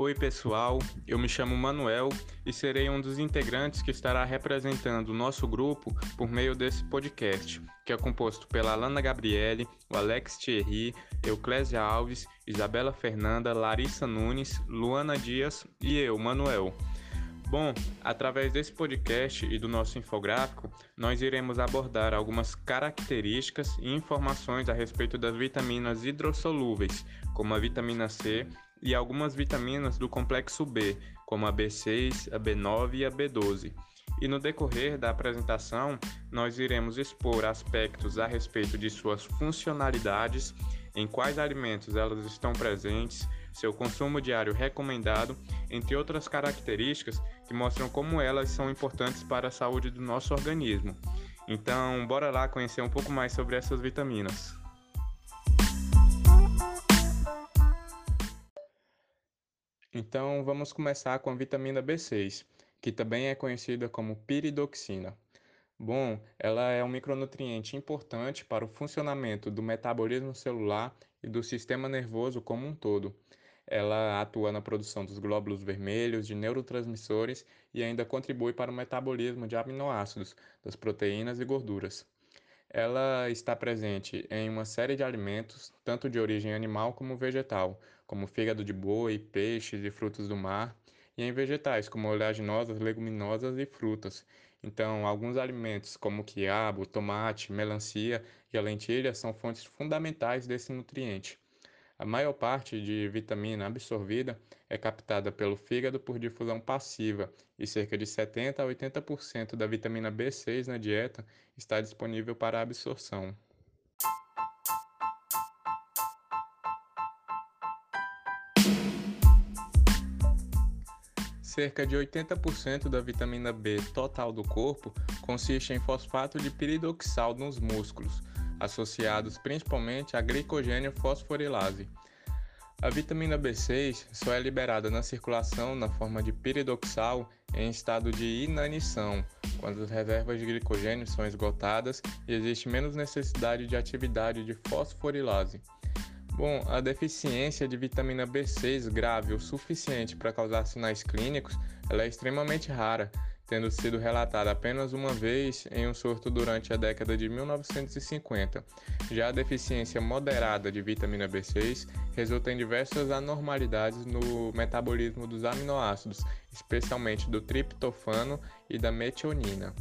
Oi, pessoal. Eu me chamo Manuel e serei um dos integrantes que estará representando o nosso grupo por meio desse podcast, que é composto pela Alana Gabriele, o Alex Thierry, Euclésia Alves, Isabela Fernanda, Larissa Nunes, Luana Dias e eu, Manuel. Bom, através desse podcast e do nosso infográfico, nós iremos abordar algumas características e informações a respeito das vitaminas hidrossolúveis, como a vitamina C e algumas vitaminas do complexo B, como a B6, a B9 e a B12. E no decorrer da apresentação, nós iremos expor aspectos a respeito de suas funcionalidades, em quais alimentos elas estão presentes, seu consumo diário recomendado, entre outras características que mostram como elas são importantes para a saúde do nosso organismo. Então, bora lá conhecer um pouco mais sobre essas vitaminas. Então, vamos começar com a vitamina B6, que também é conhecida como piridoxina. Bom, ela é um micronutriente importante para o funcionamento do metabolismo celular e do sistema nervoso como um todo. Ela atua na produção dos glóbulos vermelhos, de neurotransmissores e ainda contribui para o metabolismo de aminoácidos, das proteínas e gorduras. Ela está presente em uma série de alimentos, tanto de origem animal como vegetal, como fígado de boi, peixes e frutos do mar, e em vegetais, como oleaginosas, leguminosas e frutas. Então, alguns alimentos, como quiabo, tomate, melancia e a lentilha, são fontes fundamentais desse nutriente. A maior parte de vitamina absorvida é captada pelo fígado por difusão passiva e cerca de 70 a 80% da vitamina B6 na dieta está disponível para absorção. Cerca de 80% da vitamina B total do corpo consiste em fosfato de piridoxal nos músculos, associados principalmente à glicogênio fosforilase. A vitamina B6 só é liberada na circulação na forma de piridoxal em estado de inanição, quando as reservas de glicogênio são esgotadas e existe menos necessidade de atividade de fosforilase. Bom, a deficiência de vitamina B6 grave o suficiente para causar sinais clínicos, é extremamente rara, tendo sido relatada apenas uma vez em um surto durante a década de 1950. Já a deficiência moderada de vitamina B6 resulta em diversas anormalidades no metabolismo dos aminoácidos, especialmente do triptofano e da metionina.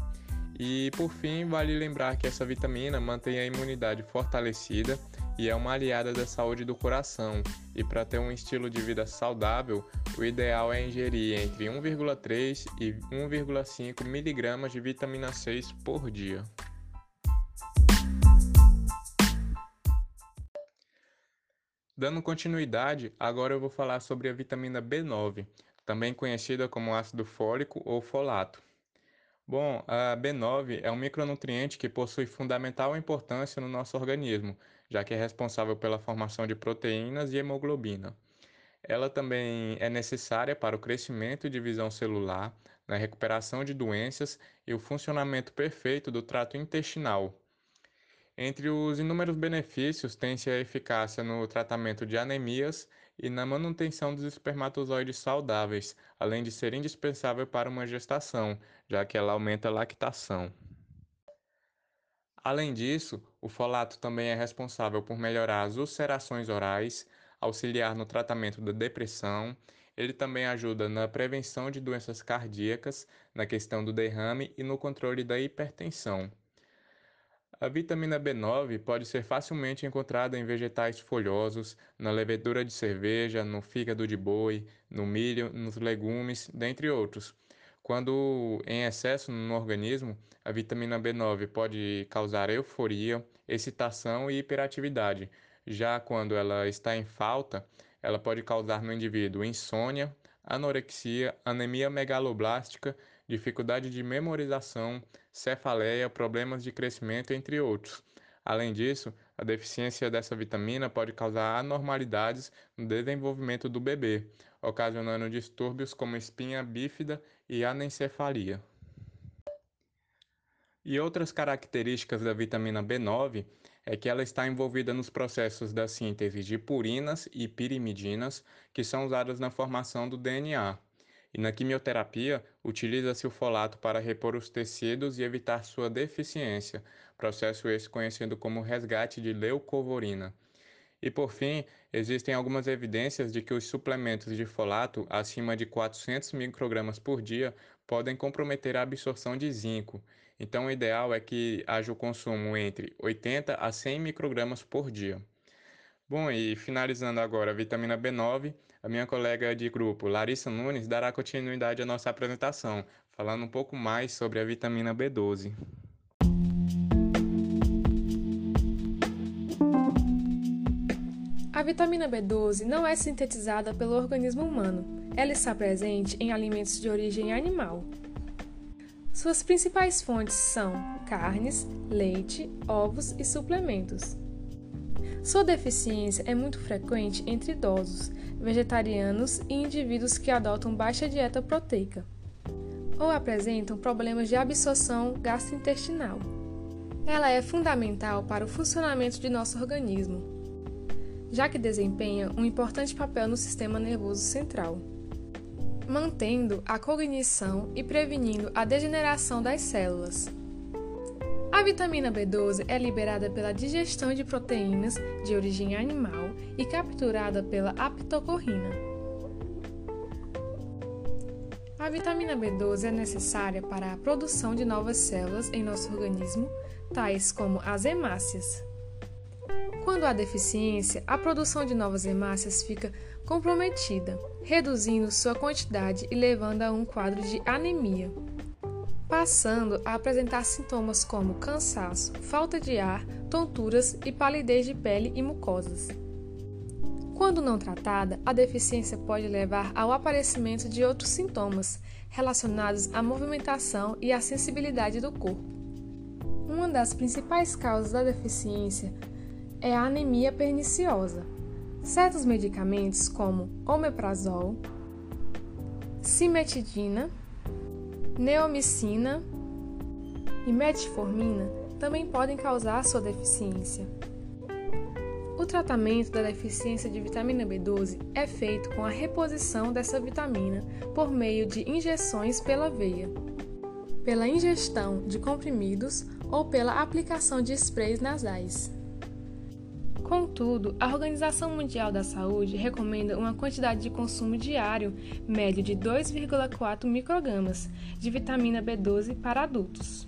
E por fim, vale lembrar que essa vitamina mantém a imunidade fortalecida e é uma aliada da saúde do coração. E para ter um estilo de vida saudável, o ideal é ingerir entre 1,3 e 1,5 miligramas de vitamina C por dia. Dando continuidade, agora eu vou falar sobre a vitamina B9, também conhecida como ácido fólico ou folato. Bom, a B9 é um micronutriente que possui fundamental importância no nosso organismo, já que é responsável pela formação de proteínas e hemoglobina. Ela também é necessária para o crescimento e divisão celular, na recuperação de doenças e o funcionamento perfeito do trato intestinal. Entre os inúmeros benefícios, tem-se a eficácia no tratamento de anemias e na manutenção dos espermatozoides saudáveis, além de ser indispensável para uma gestação, já que ela aumenta a lactação. Além disso, o folato também é responsável por melhorar as ulcerações orais, auxiliar no tratamento da depressão, ele também ajuda na prevenção de doenças cardíacas, na questão do derrame e no controle da hipertensão. A vitamina B9 pode ser facilmente encontrada em vegetais folhosos, na levedura de cerveja, no fígado de boi, no milho, nos legumes, dentre outros. Quando em excesso no organismo, a vitamina B9 pode causar euforia, excitação e hiperatividade. Já quando ela está em falta, ela pode causar no indivíduo insônia, anorexia, anemia megaloblástica, dificuldade de memorização, cefaleia, problemas de crescimento, entre outros. Além disso, a deficiência dessa vitamina pode causar anormalidades no desenvolvimento do bebê, ocasionando distúrbios como espinha bífida e anencefalia. E outras características da vitamina B9 é que ela está envolvida nos processos da síntese de purinas e pirimidinas, que são usadas na formação do DNA. E na quimioterapia, utiliza-se o folato para repor os tecidos e evitar sua deficiência, processo esse conhecido como resgate de leucovorina. E por fim, existem algumas evidências de que os suplementos de folato acima de 400 microgramas por dia podem comprometer a absorção de zinco. Então, o ideal é que haja o consumo entre 80 a 100 microgramas por dia. Bom, e finalizando agora a vitamina B9, a minha colega de grupo, Larissa Nunes, dará continuidade à nossa apresentação, falando um pouco mais sobre a vitamina B12. A vitamina B12 não é sintetizada pelo organismo humano. Ela está presente em alimentos de origem animal, suas principais fontes são carnes, leite, ovos e suplementos. Sua deficiência é muito frequente entre idosos, vegetarianos e indivíduos que adotam baixa dieta proteica ou apresentam problemas de absorção gastrointestinal. Ela é fundamental para o funcionamento de nosso organismo, já que desempenha um importante papel no sistema nervoso central mantendo a cognição e prevenindo a degeneração das células. Vitamina B12 é liberada pela digestão de proteínas de origem animal e capturada pela aptocorrina. A vitamina B12 é necessária para a produção de novas células em nosso organismo, tais como as hemácias. Quando há deficiência, a produção de novas hemácias fica comprometida, reduzindo sua quantidade e levando a um quadro de anemia, passando a apresentar sintomas como cansaço, falta de ar, tonturas e palidez de pele e mucosas. Quando não tratada, a deficiência pode levar ao aparecimento de outros sintomas relacionados à movimentação e à sensibilidade do corpo. Uma das principais causas da deficiência é a anemia perniciosa, Certos medicamentos, como omeprazol, cimetidina, neomicina e metformina, também podem causar sua deficiência. O tratamento da deficiência de vitamina B12 é feito com a reposição dessa vitamina por meio de injeções pela veia, pela ingestão de comprimidos ou pela aplicação de sprays nasais. Contudo, a Organização Mundial da Saúde recomenda uma quantidade de consumo diário médio de 2,4 microgramas de vitamina B12 para adultos.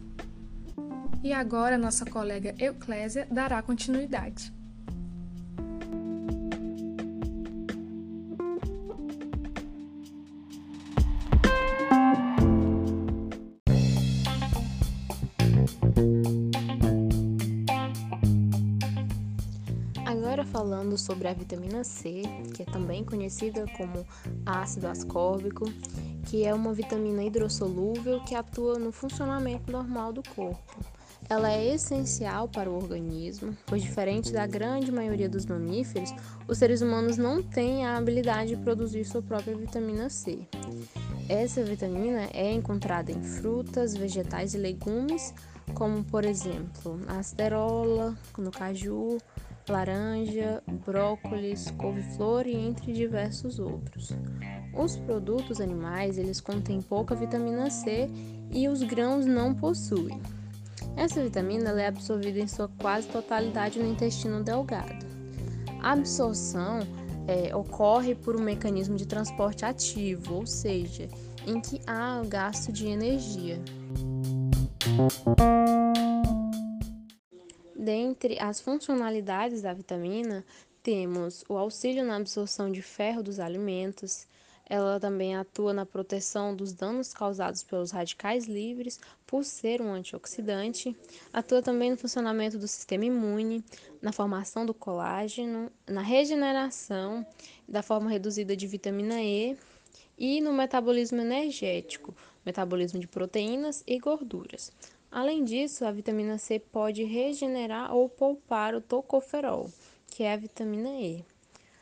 E agora nossa colega Euclésia dará continuidade. Falando sobre a vitamina C, que é também conhecida como ácido ascórbico, que é uma vitamina hidrossolúvel que atua no funcionamento normal do corpo. Ela é essencial para o organismo, pois, diferente da grande maioria dos mamíferos, os seres humanos não têm a habilidade de produzir sua própria vitamina C. Essa vitamina é encontrada em frutas, vegetais e legumes, como por exemplo a acerola, no caju, laranja, brócolis, couve-flor e entre diversos outros. Os produtos animais, eles contêm pouca vitamina C e os grãos não possuem. Essa vitamina é absorvida em sua quase totalidade no intestino delgado. A absorção é, ocorre por um mecanismo de transporte ativo, ou seja, em que há gasto de energia. Dentre as funcionalidades da vitamina, temos o auxílio na absorção de ferro dos alimentos, ela também atua na proteção dos danos causados pelos radicais livres, por ser um antioxidante. Atua também no funcionamento do sistema imune, na formação do colágeno, na regeneração da forma reduzida de vitamina E e no metabolismo energético, metabolismo de proteínas e gorduras. Além disso, a vitamina C pode regenerar ou poupar o tocoferol, que é a vitamina E.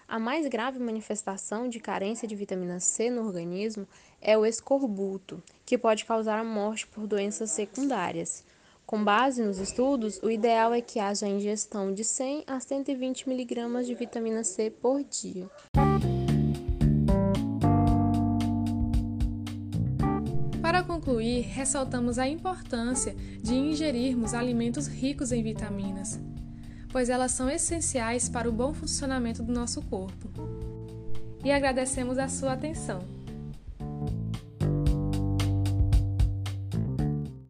A mais grave manifestação de carência de vitamina C no organismo é o escorbuto, que pode causar a morte por doenças secundárias, Com base nos estudos, o ideal é que haja a ingestão de 100 a 120 mg de vitamina C por dia. Para concluir, ressaltamos a importância de ingerirmos alimentos ricos em vitaminas, pois elas são essenciais para o bom funcionamento do nosso corpo. E agradecemos a sua atenção.